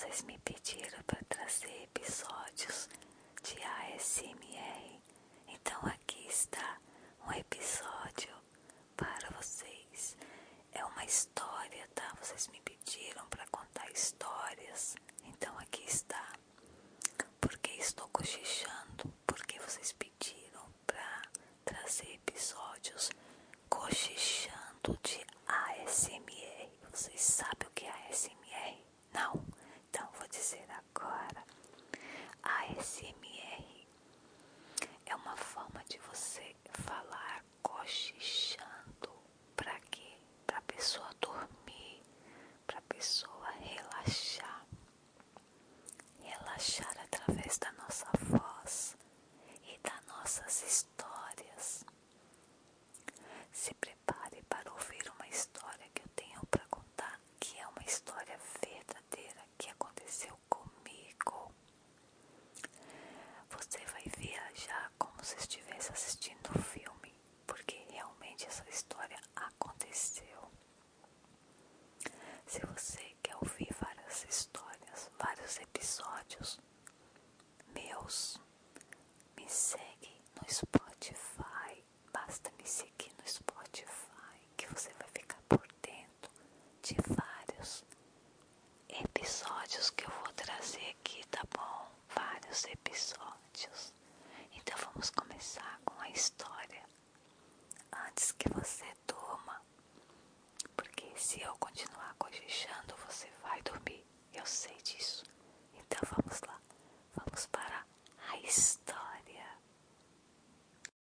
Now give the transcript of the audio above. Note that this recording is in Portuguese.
vocês me pediram para trazer episódios de ASMR, então aqui está um episódio para vocês. É uma história, tá? Vocês me pediram para contar histórias, então aqui está. Porque estou cochichando, porque vocês pediram para trazer episódios cochichando de ASMR. Vocês sabem Relaxar através da nossa voz e das nossas histórias. Se prepare para ouvir uma história que eu tenho para contar, que é uma história verdadeira que aconteceu comigo. Você vai viajar como se estivesse assistindo um filme, porque realmente essa história aconteceu. Se você vários episódios meus, me segue no Spotify. Basta me seguir no Spotify que você vai ficar por dentro de vários episódios que eu vou trazer aqui, tá bom? Vários episódios. Então vamos começar com a história antes que você durma. Porque se eu continuar cochichando, você vai dormir. Eu sei Peace.